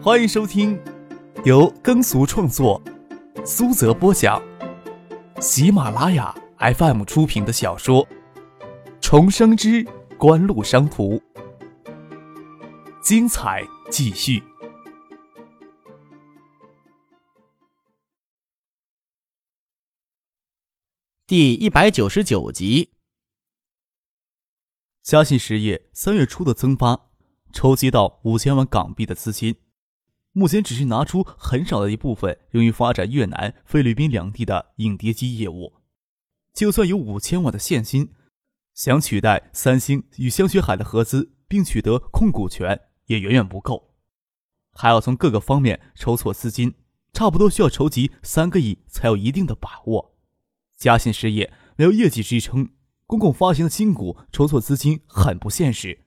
欢迎收听由耕俗创作、苏泽播讲、喜马拉雅 FM 出品的小说《重生之官路商途》，精彩继续，第一百九十九集。嘉信实业三月初的增发，筹集到五千万港币的资金。目前只是拿出很少的一部分用于发展越南、菲律宾两地的影碟机业务。就算有五千万的现金，想取代三星与香雪海的合资并取得控股权也远远不够，还要从各个方面筹措资金，差不多需要筹集三个亿才有一定的把握。嘉信实业没有业绩支撑，公共发行的新股筹措资金很不现实。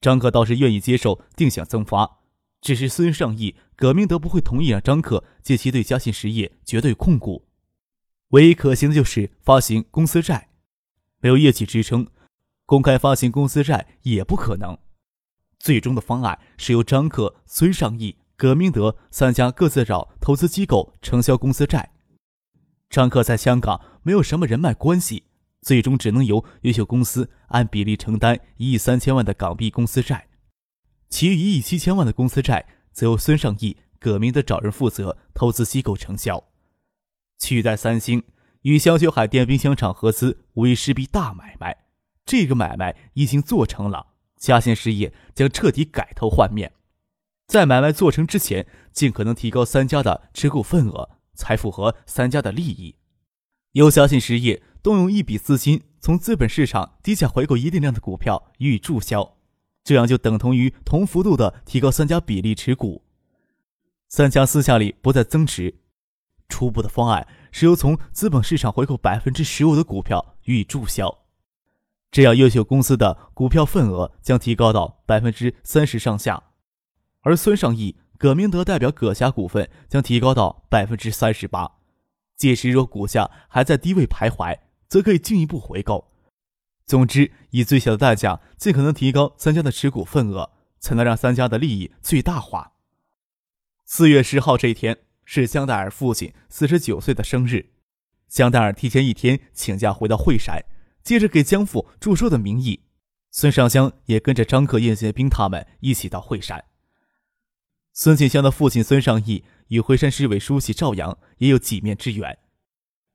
张克倒是愿意接受定向增发。只是孙尚义、葛明德不会同意让张克借其对嘉信实业绝对控股，唯一可行的就是发行公司债，没有业绩支撑，公开发行公司债也不可能。最终的方案是由张克、孙尚义、葛明德三家各自找投资机构承销公司债。张克在香港没有什么人脉关系，最终只能由优秀公司按比例承担一亿三千万的港币公司债。其余一亿七千万的公司债，则由孙尚义、葛明德找人负责投资机构承销。取代三星与香雪海电冰箱厂合资，无疑是笔大买卖。这个买卖已经做成了，嘉信实业将彻底改头换面。在买卖做成之前，尽可能提高三家的持股份额，才符合三家的利益。由嘉信实业动用一笔资金，从资本市场低价回购一定量的股票予以注销。这样就等同于同幅度的提高三家比例持股，三家私下里不再增持。初步的方案是由从资本市场回购百分之十五的股票予以注销，这样优秀公司的股票份额将提高到百分之三十上下，而孙尚义、葛明德代表葛家股份将提高到百分之三十八。届时若股价还在低位徘徊，则可以进一步回购。总之，以最小的代价，尽可能提高三家的持股份额，才能让三家的利益最大化。四月十号这一天是江大尔父亲四十九岁的生日，江大尔提前一天请假回到惠山，借着给江父祝寿的名义，孙尚香也跟着张克、叶剑兵他们一起到惠山。孙庆香的父亲孙尚义与惠山市委书记赵阳也有几面之缘，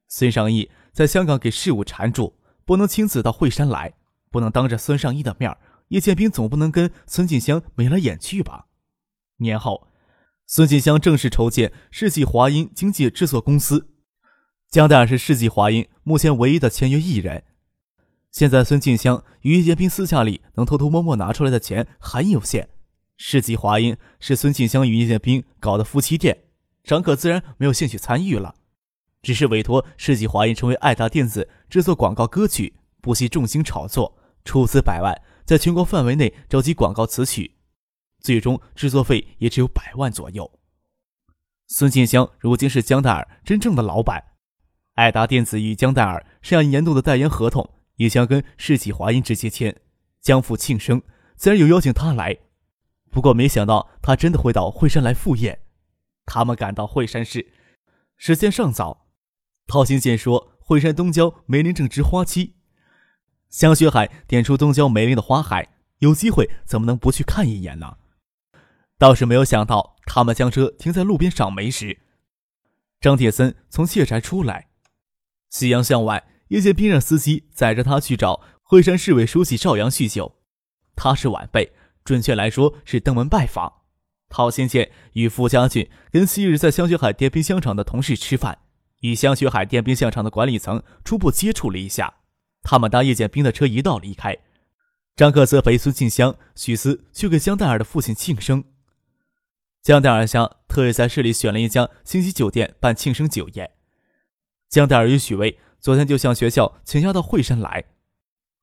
孙尚义在香港给事务缠住。不能亲自到惠山来，不能当着孙尚义的面叶剑兵总不能跟孙静香眉来眼去吧？年后，孙静香正式筹建世纪华音经济制作公司，江大是世纪华音目前唯一的签约艺人。现在孙静香与叶剑兵私下里能偷偷摸摸拿出来的钱很有限，世纪华音是孙静香与叶剑兵搞的夫妻店，张可自然没有兴趣参与了。只是委托世纪华音成为爱达电子制作广告歌曲，不惜重金炒作，出资百万，在全国范围内召集广告词曲，最终制作费也只有百万左右。孙建香如今是江戴尔真正的老板，爱达电子与江戴尔上一年度的代言合同也将跟世纪华音直接签，江父庆生自然有邀请他来，不过没想到他真的会到惠山来赴宴。他们赶到惠山市，时间尚早。陶行健说：“惠山东郊梅林正值花期，香雪海点出东郊梅林的花海，有机会怎么能不去看一眼呢？”倒是没有想到，他们将车停在路边赏梅时，张铁森从谢宅出来。夕阳向外，叶剑兵让司机载着他去找惠山市委书记赵阳叙旧。他是晚辈，准确来说是登门拜访。陶行健与傅家俊跟昔日在香雪海电冰箱厂的同事吃饭。与香雪海电冰箱厂的管理层初步接触了一下，他们搭叶剑兵的车一道离开。张克则陪孙庆香、许思去给江黛尔的父亲庆生。江黛尔家特意在市里选了一家星级酒店办庆生酒宴。江黛尔与许巍昨天就向学校请假到惠山来。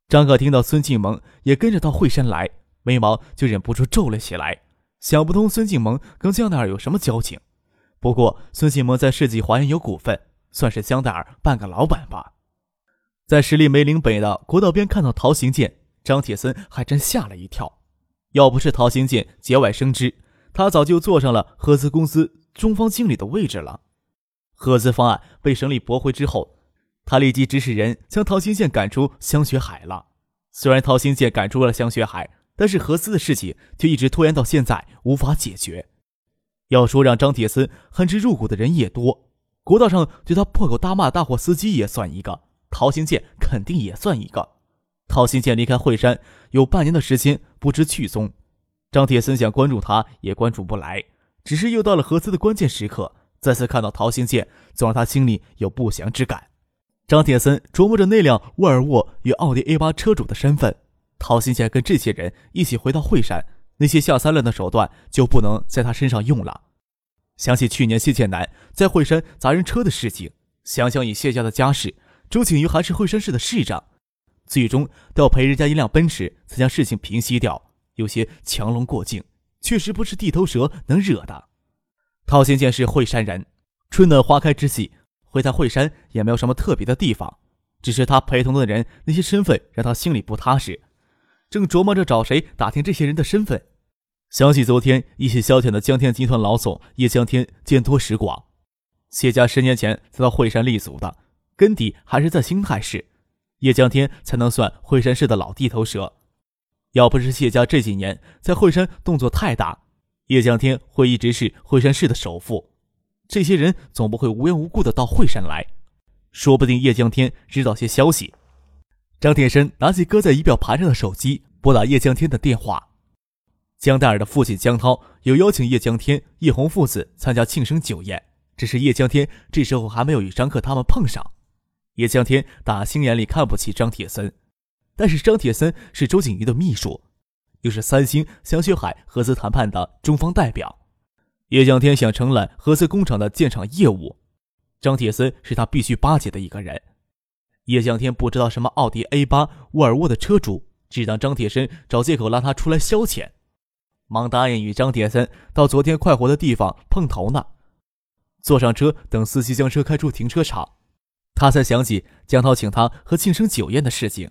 张克听到孙静萌也跟着到惠山来，眉毛就忍不住皱了起来，想不通孙静萌跟江黛尔有什么交情。不过孙静萌在世纪华研有股份。算是江大儿半个老板吧。在十里梅岭北的国道边看到陶行健，张铁森还真吓了一跳。要不是陶行健节外生枝，他早就坐上了合资公司中方经理的位置了。合资方案被省里驳回之后，他立即指使人将陶新建赶出香雪海了。虽然陶行健赶出了香雪海，但是合资的事情却一直拖延到现在无法解决。要说让张铁森恨之入骨的人也多，国道上对他破口大骂的大货司机也算一个，陶新建肯定也算一个。陶新建离开惠山有半年的时间不知去踪，张铁森想关注他也关注不来，只是又到了合资的关键时刻，再次看到陶新建，总让他心里有不祥之感。张铁森琢磨着那辆沃尔沃与奥迪 A 八车主的身份，陶新建跟这些人一起回到惠山。那些下三滥的手段就不能在他身上用了。想起去年谢建南在惠山砸人车的事情，想想以谢家的家世，周景瑜还是惠山市的市长，最终都要赔人家一辆奔驰才将事情平息掉，有些强龙过境，确实不是地头蛇能惹的。陶新建是惠山人，春暖花开之际回趟惠山也没有什么特别的地方，只是他陪同的人那些身份让他心里不踏实，正琢磨着找谁打听这些人的身份。想起昨天一起消遣的江天集团老总叶江天见多识广，谢家十年前才到惠山立足的，根底还是在兴泰市，叶江天才能算惠山市的老地头蛇。要不是谢家这几年在惠山动作太大，叶江天会一直是惠山市的首富。这些人总不会无缘无故的到惠山来，说不定叶江天知道些消息。张铁生拿起搁在仪表盘上的手机，拨打叶江天的电话。江黛儿的父亲江涛有邀请叶江天、叶红父子参加庆生酒宴，只是叶江天这时候还没有与张克他们碰上。叶江天打心眼里看不起张铁森，但是张铁森是周景瑜的秘书，又是三星、香雪海合资谈判的中方代表。叶江天想承揽合资工厂的建厂业务，张铁森是他必须巴结的一个人。叶江天不知道什么奥迪 A 八、沃尔沃的车主，只当张铁森找借口拉他出来消遣。忙答应与张铁森到昨天快活的地方碰头呢。坐上车，等司机将车开出停车场，他才想起江涛请他喝庆生酒宴的事情。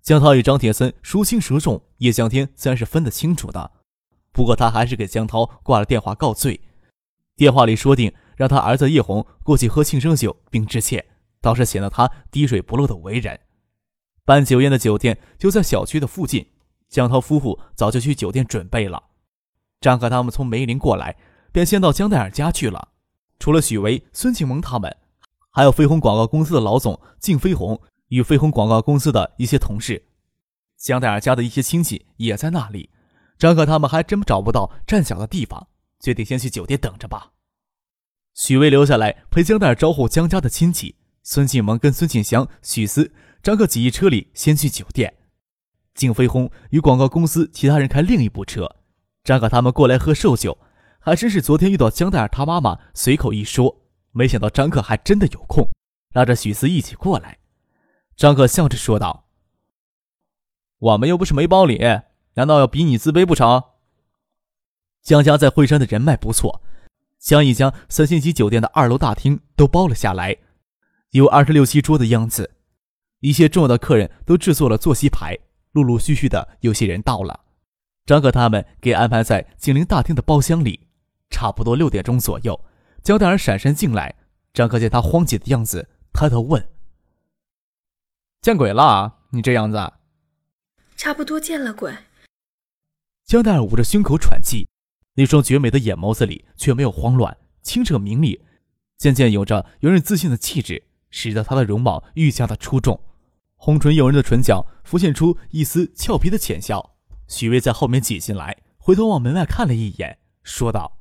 江涛与张铁森孰轻孰重，叶向天自然是分得清楚的。不过他还是给江涛挂了电话告罪。电话里说定让他儿子叶红过去喝庆生酒并致歉，倒是显得他滴水不漏的为人。办酒宴的酒店就在小区的附近。江涛夫妇早就去酒店准备了，张可他们从梅林过来，便先到江黛尔家去了。除了许巍、孙庆萌他们，还有飞鸿广告公司的老总靳飞鸿与飞鸿广告公司的一些同事，江黛尔家的一些亲戚也在那里。张可他们还真找不到站脚的地方，决定先去酒店等着吧。许巍留下来陪江黛尔招呼江家的亲戚，孙庆萌跟孙庆祥、许思、张克挤一车里先去酒店。静飞鸿与广告公司其他人开另一部车，张可他们过来喝寿酒，还真是昨天遇到江黛儿他妈妈随口一说，没想到张克还真的有空，拉着许思一起过来。张克笑着说道：“我们又不是没包礼，难道要比你自卑不成？”江家在惠山的人脉不错，江一江三星级酒店的二楼大厅都包了下来，有二十六七桌的样子，一些重要的客人都制作了坐席牌。陆陆续续的有些人到了，张可他们给安排在警铃大厅的包厢里。差不多六点钟左右，焦黛儿闪身进来，张可见他慌急的样子，抬头问：“见鬼了？你这样子？”“差不多见了鬼。”焦黛儿捂着胸口喘气，那双绝美的眼眸子里却没有慌乱，清澈明丽，渐渐有着游人自信的气质，使得她的容貌愈加的出众。红唇诱人的唇角浮现出一丝俏皮的浅笑。许巍在后面挤进来，回头往门外看了一眼，说道：“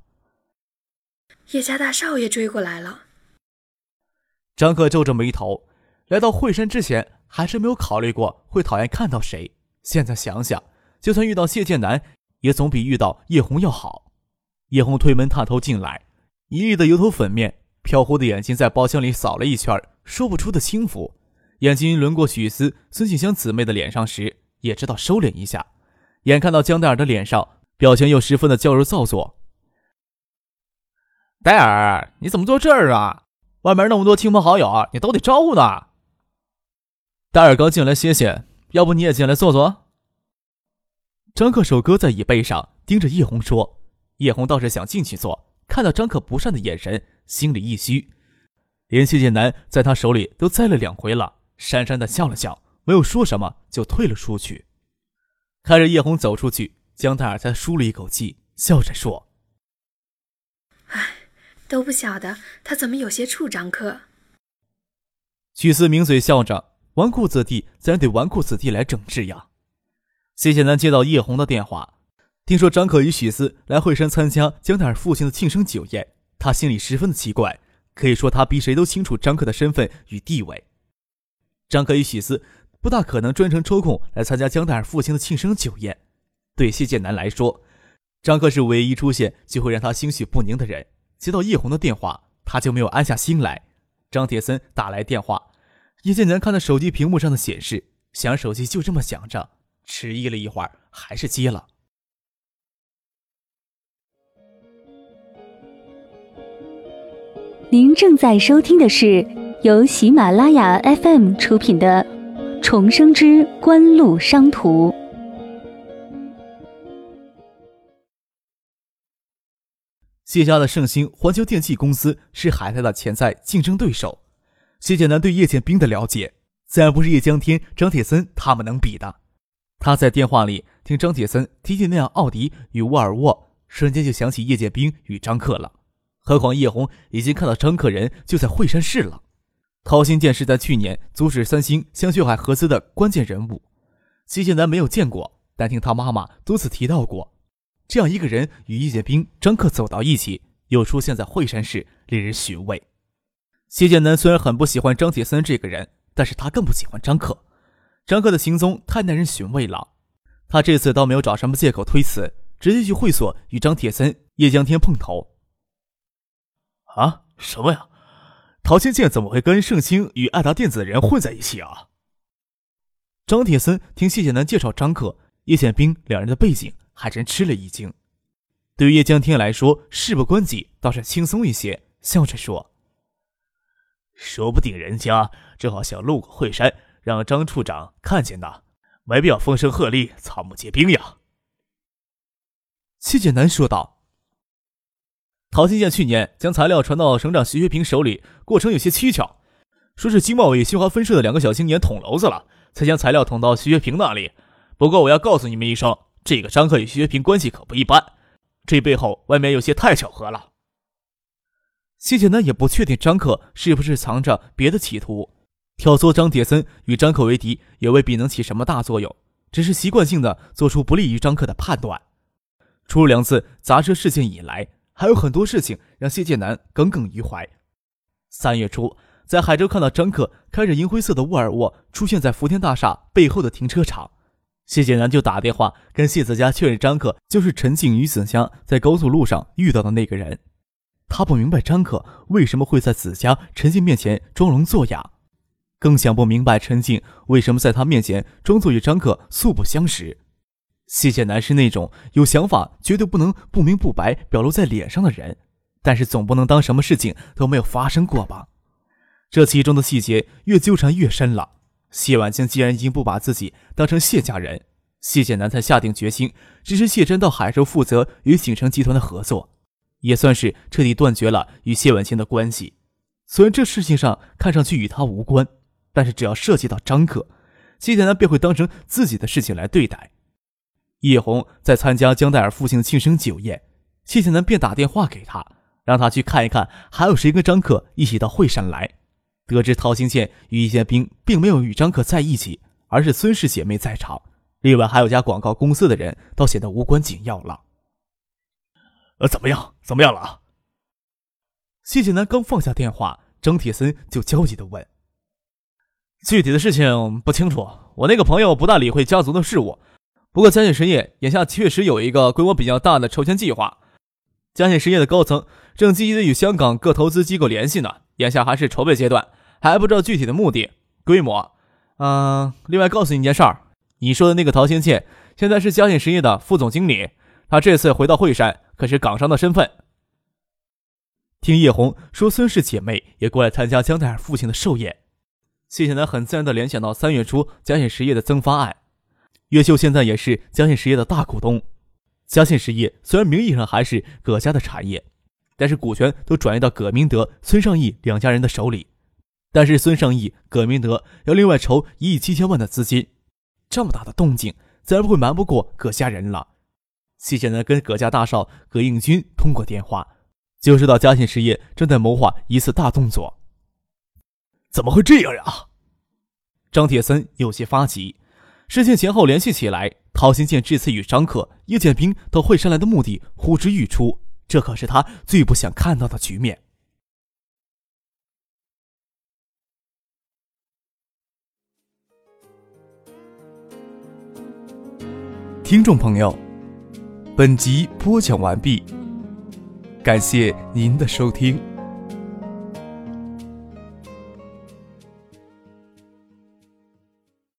叶家大少爷追过来了。”张克皱着眉头，来到惠山之前，还是没有考虑过会讨厌看到谁。现在想想，就算遇到谢剑南，也总比遇到叶红要好。叶红推门探头进来，一粒的油头粉面，飘忽的眼睛在包厢里扫了一圈，说不出的轻浮。眼睛轮过许思、孙庆香姊妹的脸上时，也知道收敛一下。眼看到江黛儿的脸上表情又十分的娇柔造作。黛儿，你怎么坐这儿啊？外面那么多亲朋好友，你都得招呼的。黛儿刚进来歇歇，要不你也进来坐坐？张克手搁在椅背上，盯着叶红说：“叶红倒是想进去坐，看到张克不善的眼神，心里一虚。连谢剑南在他手里都栽了两回了，讪讪的笑了笑，没有说什么，就退了出去。看着叶红走出去，江泰尔才舒了一口气，笑着说：“唉，都不晓得他怎么有些处张克。”许思抿嘴笑着：“纨绔子弟自然得纨绔子弟来整治呀。”谢谢南接到叶红的电话，听说张可与许思来惠山参加江泰尔父亲的庆生酒宴，他心里十分的奇怪。可以说，他比谁都清楚张克的身份与地位。张克与许思不大可能专程抽空来参加江大尔父亲的庆生酒宴。对谢剑南来说，张克是唯一出现就会让他心绪不宁的人。接到叶红的电话，他就没有安下心来。张铁森打来电话，叶剑南看到手机屏幕上的显示，想手机就这么响着，迟疑了一会儿，还是接了。您正在收听的是由喜马拉雅 FM 出品的《重生之官路商途》。谢家的盛兴环球电器公司是海泰的潜在竞争对手。谢剑南对叶剑兵的了解，自然不是叶江天、张铁森他们能比的。他在电话里听张铁森提起那辆奥迪与沃尔沃，瞬间就想起叶剑兵与张克了。何况叶红已经看到张克人就在惠山市了。陶新建是在去年阻止三星向血海合资的关键人物。谢剑南没有见过，但听他妈妈多次提到过，这样一个人与叶剑兵、张克走到一起，又出现在惠山市，令人寻味。谢剑南虽然很不喜欢张铁森这个人，但是他更不喜欢张克。张克的行踪太耐人寻味了。他这次倒没有找什么借口推辞，直接去会所与张铁森、叶江天碰头。啊，什么呀？陶千剑怎么会跟盛兴与爱达电子的人混在一起啊？张铁森听谢剑南介绍张克、叶剑兵两人的背景，还真吃了一惊。对于叶江天来说，事不关己倒是轻松一些，笑着说：“说不定人家正好想路过惠山，让张处长看见呢，没必要风声鹤唳、草木皆兵呀。”谢剑南说道。陶新建去年将材料传到省长徐学平手里，过程有些蹊跷，说是经贸委新华分社的两个小青年捅娄子了，才将材料捅到徐学平那里。不过我要告诉你们一声，这个张克与徐学平关系可不一般，这背后外面有些太巧合了。谢剑南也不确定张克是不是藏着别的企图，挑唆张铁森与张克为敌，也未必能起什么大作用，只是习惯性的做出不利于张克的判断。出了两次砸车事件以来。还有很多事情让谢剑南耿耿于怀。三月初，在海州看到张克开着银灰色的沃尔沃出现在福田大厦背后的停车场，谢剑南就打电话跟谢子佳确认张克就是陈静与子佳在高速路上遇到的那个人。他不明白张克为什么会在子佳、陈静面前装聋作哑，更想不明白陈静为什么在他面前装作与张克素不相识。谢剑南是那种有想法绝对不能不明不白表露在脸上的人，但是总不能当什么事情都没有发生过吧？这其中的细节越纠缠越深了。谢婉清既然已经不把自己当成谢家人，谢剑南才下定决心支持谢真到海州负责与景城集团的合作，也算是彻底断绝了与谢婉清的关系。虽然这事情上看上去与他无关，但是只要涉及到张克，谢剑南便会当成自己的事情来对待。叶红在参加江黛尔父亲的庆生酒宴，谢剑南便打电话给他，让他去看一看还有谁跟张克一起到惠山来。得知陶兴健与叶剑兵并没有与张克在一起，而是孙氏姐妹在场，另外还有家广告公司的人，倒显得无关紧要了。呃，怎么样？怎么样了？谢剑南刚放下电话，张铁森就焦急地问：“具体的事情不清楚，我那个朋友不大理会家族的事务。”不过，嘉信实业眼下确实有一个规模比较大的筹钱计划。嘉信实业的高层正积极的与香港各投资机构联系呢，眼下还是筹备阶段，还不知道具体的目的、规模。嗯，另外告诉你一件事儿，你说的那个陶兴倩现在是嘉信实业的副总经理，他这次回到惠山可是港商的身份。听叶红说，孙氏姐妹也过来参加江泰尔父亲的寿宴，谢谢南很自然的联想到三月初嘉信实业的增发案。越秀现在也是嘉信实业的大股东，嘉信实业虽然名义上还是葛家的产业，但是股权都转移到葛明德、孙尚义两家人的手里。但是孙尚义、葛明德要另外筹一亿七千万的资金，这么大的动静，自然不会瞒不过葛家人了。谢显南跟葛家大少葛应军通过电话，就知道嘉信实业正在谋划一次大动作。怎么会这样呀？张铁森有些发急。事情前后联系起来，陶行健这次与张克、叶剑兵到惠山来的目的呼之欲出，这可是他最不想看到的局面。听众朋友，本集播讲完毕，感谢您的收听。